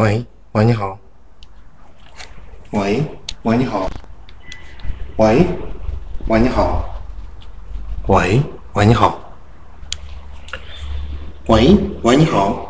喂喂你好。喂喂你好。喂喂你好。喂喂你好。喂喂你好。